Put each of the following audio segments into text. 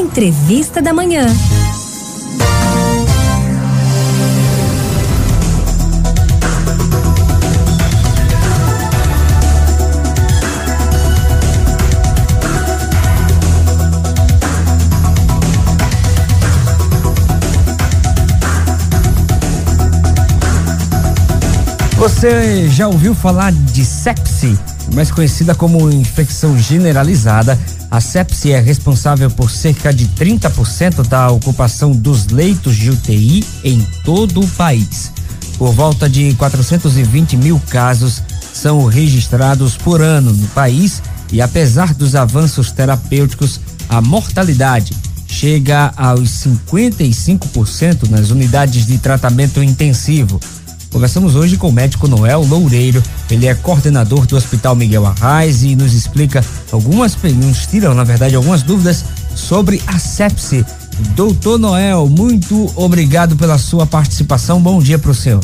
Entrevista da Manhã. Você já ouviu falar de sepse, mais conhecida como infecção generalizada? A sepse é responsável por cerca de 30% da ocupação dos leitos de UTI em todo o país. Por volta de 420 mil casos são registrados por ano no país e, apesar dos avanços terapêuticos, a mortalidade chega aos 55% nas unidades de tratamento intensivo Conversamos hoje com o médico Noel Loureiro. Ele é coordenador do Hospital Miguel Arraes e nos explica algumas, nos tiram, na verdade, algumas dúvidas sobre a sepse. Doutor Noel, muito obrigado pela sua participação. Bom dia para o senhor.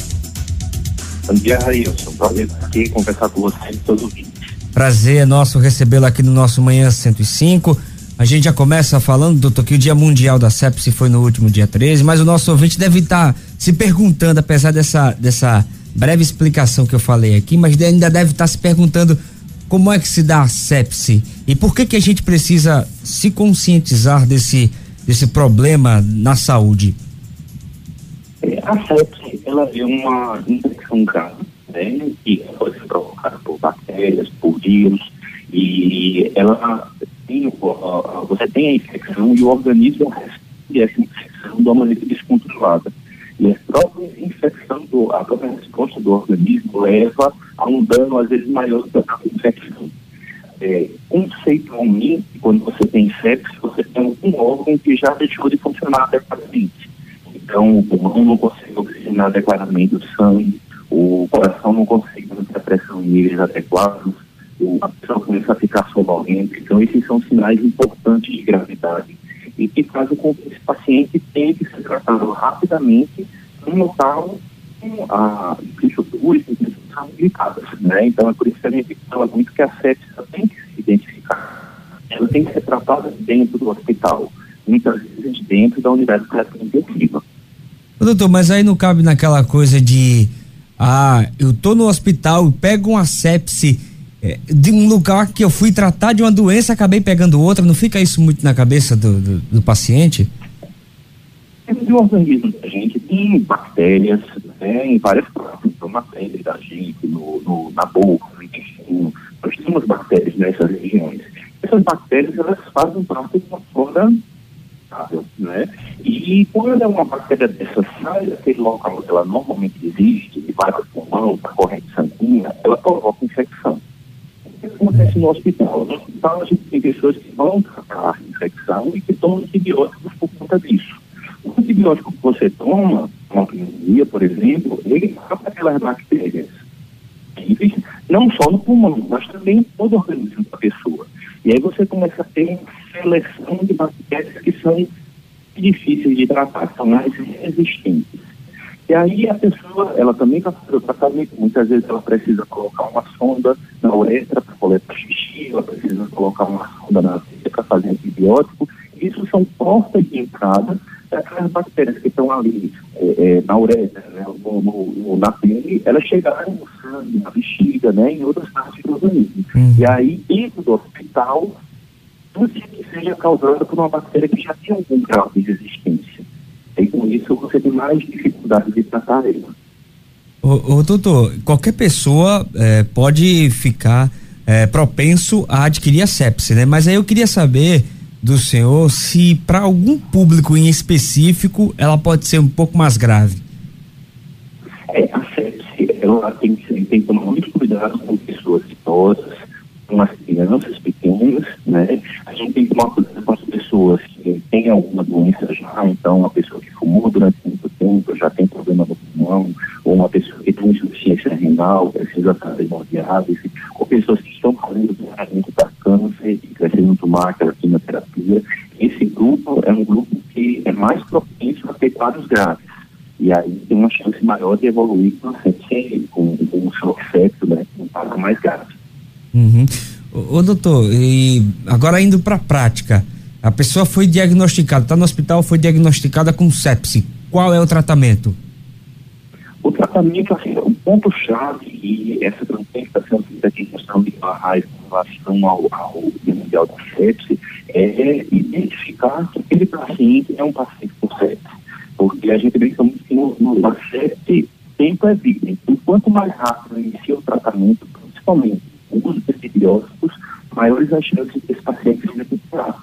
Bom dia, Railson. Prazer aqui conversar com você e os ouvintes. Prazer é nosso recebê-lo aqui no nosso Manhã 105. A gente já começa falando, doutor, que o Dia Mundial da Sepsi foi no último dia 13, mas o nosso ouvinte deve estar tá se perguntando, apesar dessa, dessa breve explicação que eu falei aqui, mas ainda deve estar tá se perguntando como é que se dá a sepse e por que que a gente precisa se conscientizar desse, desse problema na saúde. A sepse, ela é uma infecção grave, né, que pode ser provocada por bactérias, por vírus, e ela tem, você tem a infecção e o organismo responde essa infecção de uma maneira descontrolada. E a própria infecção, do, a própria resposta do organismo leva a um dano, às vezes, maior do que a infecção. É, conceitualmente, quando você tem sepsis, você tem um órgão que já deixou de funcionar adequadamente. Então, o pulmão não consegue oxigenar adequadamente o sangue, o coração não consegue manter a pressão em níveis adequados, a pessoa começa a ficar sonolenta. Então, esses são sinais importantes de gravidade e que fazem com que esse paciente tenha que ser tratado rapidamente num local com a infraestrutura indicadas. Né? Então, é por isso que a gente fala muito que a sepsis tem que se identificar. Ela tem que ser tratada dentro do hospital, muitas vezes dentro da unidade de intensiva. Doutor, mas aí não cabe naquela coisa de ah, eu tô no hospital, pego uma sepse é, de um lugar que eu fui tratar de uma doença, acabei pegando outra, não fica isso muito na cabeça do, do, do paciente? No organismo da gente tem bactérias né, em várias partes, então na pele da gente, no, no, na boca, no intestino, nós temos bactérias nessas regiões. Essas bactérias, elas fazem parte de uma flora né? E quando é uma bactéria dessa sai daquele local que ela normalmente existe, e vai para o pulmão, para a corrente sanguínea, ela provoca infecção que acontece no hospital? No hospital a gente tem pessoas que vão tratar infecção e que tomam antibióticos por conta disso. O antibiótico que você toma, uma pneumonia, por exemplo, ele mata aquelas bactérias não só no pulmão, mas também em todo o organismo da pessoa. E aí você começa a ter uma seleção de bactérias que são difíceis de tratar, são mais resistentes. E aí a pessoa, ela também está fazendo tratamento, muitas vezes ela precisa colocar uma sonda na uretra para coletar xixi, ela precisa colocar uma sonda na veia para fazer antibiótico. Isso são portas de entrada aquelas bactérias que estão ali é, é, na uretra, né, no, no, na pele, elas chegarem no sangue, na bexiga, né, em outras partes do organismo. Uhum. E aí, dentro do hospital, tudo que seja causado por uma bactéria que já tem algum grau de resistência. E com isso você tem mais dificuldade de tratar ele. Ô, ô doutor, qualquer pessoa é, pode ficar é, propenso a adquirir a sepse, né? Mas aí eu queria saber do senhor se para algum público em específico ela pode ser um pouco mais grave. É, a sepse, ela tem que, tem que tomar muito cuidado com pessoas idosas, com as crianças pequenas, né? A gente tem que tomar cuidado com as pessoas que têm alguma doença já, então uma pessoa que fumou durante muito tempo, já tem problema no pulmão, ou uma pessoa que tem insuficiência renal, precisa fazer hemodiálise, ou pessoas que estão fazendo tratamento para câncer e precisam tomar aquela quimioterapia. Esse grupo é um grupo que é mais propenso a ter quadros graves. E aí tem uma chance maior de evoluir com, um choque séptico, né, um quadro mais grave. Uhum. Ô, doutor, e agora indo para a prática, A pessoa foi diagnosticada, está no hospital, foi diagnosticada com sepse. Qual é o tratamento? O tratamento, assim, o ponto-chave, e essa também está sendo feita aqui em questão de barrais com relação ao, ao mundial da sepse, é identificar que aquele paciente é um paciente com sepse. Porque a gente brinca muito que no, no, na sepse tempo é vida. Então, quanto mais rápido inicia o tratamento, principalmente antibióticos, maiores as chances desse paciente se recuperar.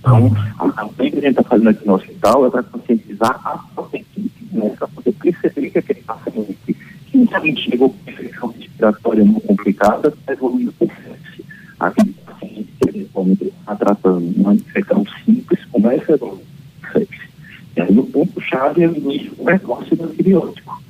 Então, a campanha que a gente está fazendo aqui no hospital é para conscientizar a própria equipe, né, para poder perceber que aquele paciente que inicialmente chegou com infecção respiratória muito complicada está evoluindo com sepse. Aquele paciente que eventualmente está tratando uma infecção simples começa a evoluir com sepse. E aí o ponto-chave é o início precoce do antibiótico.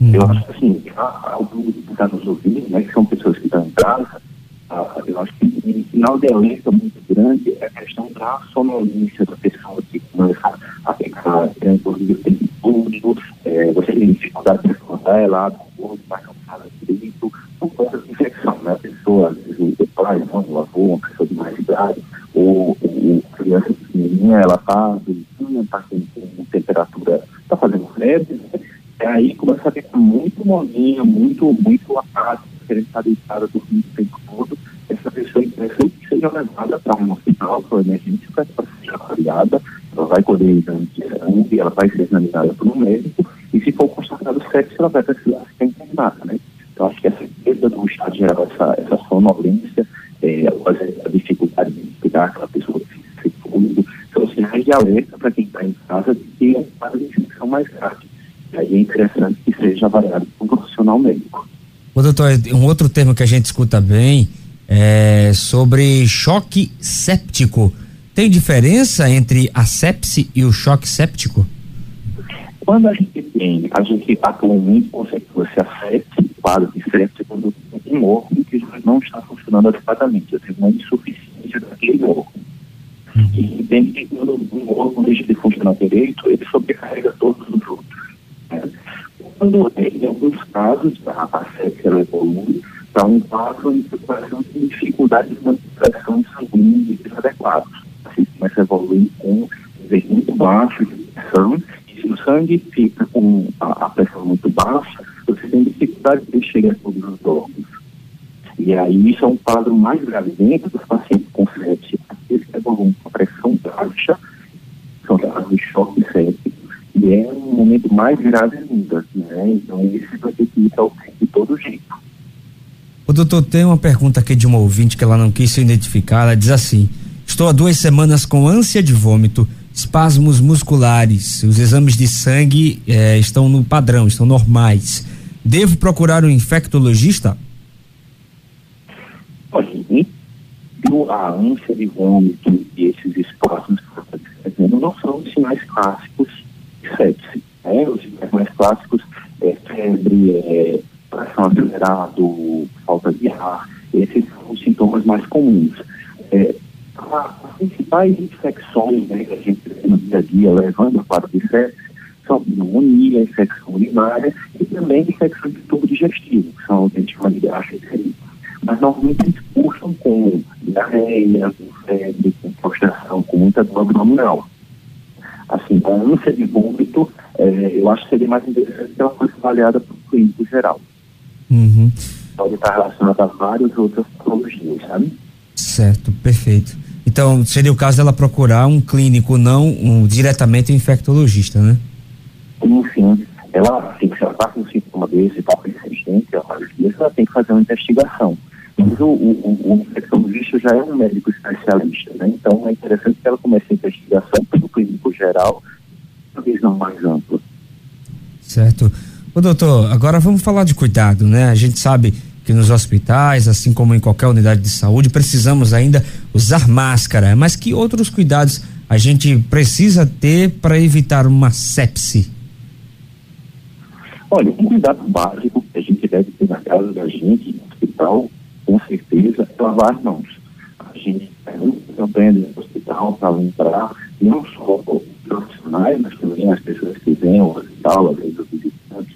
Uhum. Eu acho que assim, ao público que está nos ouvindo, né, que são pessoas que estão em casa, ah, eu acho que um sinal de alerta muito grande é a questão da sonolência da pessoa que começa a ficar inclusive o tempo todo, é, você tem dificuldade de responder ela, corpo, mas não fala direito, por conta de infecção, né? A pessoa, às vezes, o pai, o avô, uma pessoa de mais idade, ou, criança pequenininha, ela está está com, com temperatura, está fazendo febre, né? E aí começa a ficar muito molinha, muito, muito apática, querendo estar deitada dormindo o tempo todo, essa é que seja levada para um hospital, para emergência, para ser avaliada, ela vai colher exame de sangue, ela vai ser examinada por um médico, e se for constatado sexo, ela vai precisar ser internada, né? Então, acho que essa perda do estado geral, essa, essa sonolência, é, a dificuldade de explicar aquela pessoa que se fluido, são sinais de alerta para quem está em casa de que é um quadro de infecção mais grave. E aí é interessante que seja avaliado por um profissional médico. Ô, doutor, um outro termo que a gente escuta bem é sobre choque séptico. Tem diferença entre a sepse e o choque séptico? Quando a gente tem, a gente atualmente consegue você a sepse, quadro de sepse, quando tem um órgão que não está funcionando adequadamente, eu tenho uma insuficiência daquele órgão. Uhum. E tem que quando um órgão deixa de funcionar direito, ele sobrecarrega todos os outros. Né? Quando, em alguns casos, a, a sepse evolui para um quadro em situação de dificuldade de manipulação sanguínea desadequados. Assim, começa a evoluir com nível muito baixo de pressão, e se o sangue fica com a, a pressão muito baixa, você tem dificuldade de chegar a todos os órgãos. E aí isso é um quadro mais grave dentro dos pacientes com sepse, aqueles que evoluem com pressão baixa, são dados de choque séptico, e é um momento mais grave ainda, né? Então esse vai ter que ir ao de todo jeito. Doutor tem uma pergunta aqui de uma ouvinte que ela não quis se identificar. Ela diz assim: Estou há duas semanas com ânsia de vômito, espasmos musculares. Os exames de sangue eh, estão no padrão, estão normais. Devo procurar um infectologista? Olha, a ânsia de vômito e esses espasmos não são os sinais clássicos de sepse. Né? Os sinais mais clássicos é febre, é coração acelerado, falta de ar, esses são os sintomas mais comuns. É, as principais infecções né, que a gente vê no dia a dia levando a quadro de são pneumonia, infecção urinária e também infecção de tubo digestivo, que são a gente chama de gastroenterite. Mas normalmente eles cursam com diarreia, com febre, com prostração, com muita dor abdominal. Assim, a ânsia de vômito, é, eu acho que seria mais interessante que ela fosse avaliada por clínico geral. Uhum. Pode estar relacionado a várias outras patologias, sabe? Certo, perfeito. Então, seria o caso dela procurar um clínico, não um, diretamente um infectologista, né? Sim. Ela, assim, se ela passa um sintoma desse, está persistente ela tem que fazer uma investigação. Mas o, o, o, infectologista já é um médico especialista, né? Então é interessante que ela comece a investigação pelo clínico geral, uma visão mais ampla. Certo. Ô doutor, agora vamos falar de cuidado, né? A gente sabe que nos hospitais, assim como em qualquer unidade de saúde, precisamos ainda usar máscara, mas que outros cuidados a gente precisa ter para evitar uma sepse? Olha, um cuidado básico que a gente deve ter na casa da gente, no hospital, com certeza, é lavar as mãos. A gente tem uma campanha no hospital para lembrar não só os profissionais, mas também as pessoas que vêm ao hospital, às vezes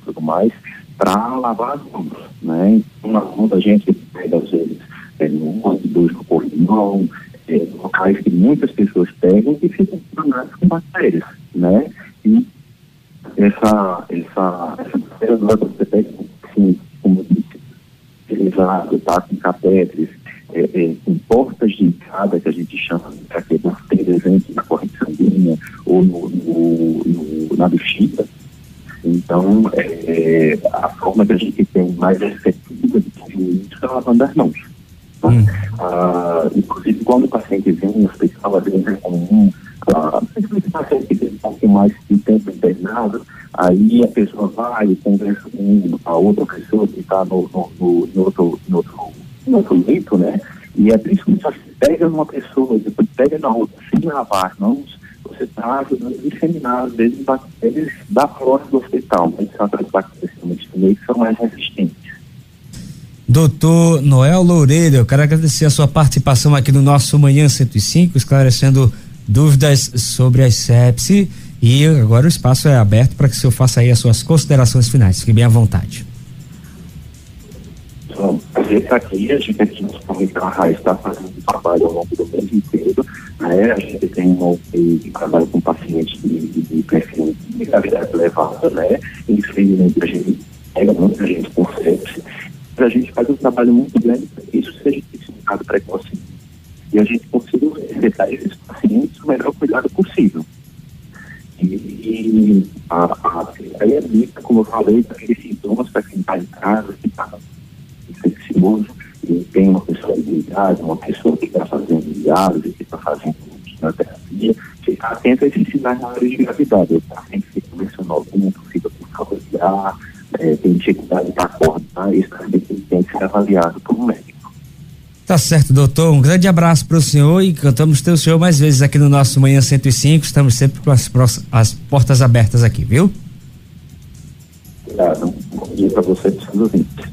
tudo mais, para lavar as mãos, né? Na mão da gente pega, às vezes, é, no ônibus, no corrimão, é, locais que muitas pessoas pegam e ficam contaminadas com bactérias, né? E essa, essa, essa bactéria você pega, assim, como disse, utilizado, tá? Com catéteres, é, é, com portas de entrada que a gente chama, que bactérias é, a forma que a gente tem mais efetiva de diminuir isso é lavando as mãos. Hum. Ah, inclusive, quando o paciente vem no hospital, às vezes é comum, ah, principalmente o paciente que tem um pouco mais de tempo internado, aí a pessoa vai e conversa com a outra pessoa que está no, no, no, no, outro, no, outro, no outro leito, né? E é principalmente você pega numa pessoa, depois pega na outra, sem lavar as mãos, ajudando a disseminar, às vezes, bactérias da flora do hospital, mas são outras bactérias que são mais resistentes. Doutor Noel Loureiro, eu quero agradecer a sua participação aqui no nosso Manhã 105, esclarecendo dúvidas sobre a sepsi. E agora o espaço é aberto para que o senhor faça aí as suas considerações finais. Fique bem à vontade. Bom, a gente está aqui, a gente aqui no Raiz está fazendo um trabalho ao longo do mês inteiro. A gente tem um, trabalho com pacientes de, de, de perfil de gravidade elevada, né? Infelizmente a gente pega muita gente com sepsis a gente faz um trabalho muito grande para que isso seja identificado precocemente e a gente consiga receber esses pacientes o melhor cuidado possível. E, e a, a Secretaria dica, como eu falei, daqueles sintomas para quem está em casa, que está infeccioso, e tem uma pessoa de idade, uma pessoa que está fazendo diálise, que está fazendo quimioterapia, ficar atento a esses sinais na hora de gravidade. O paciente fica mencionando muito, fica com falta de ar, é, tem dificuldade para acordar, isso também tem que ser avaliado por um médico. Tá certo, doutor. Um grande abraço para o senhor e cantamos ter o senhor mais vezes aqui no nosso Manhã 105. Estamos sempre com as, as portas abertas aqui, viu? Obrigado. Bom dia para você e para os ouvintes.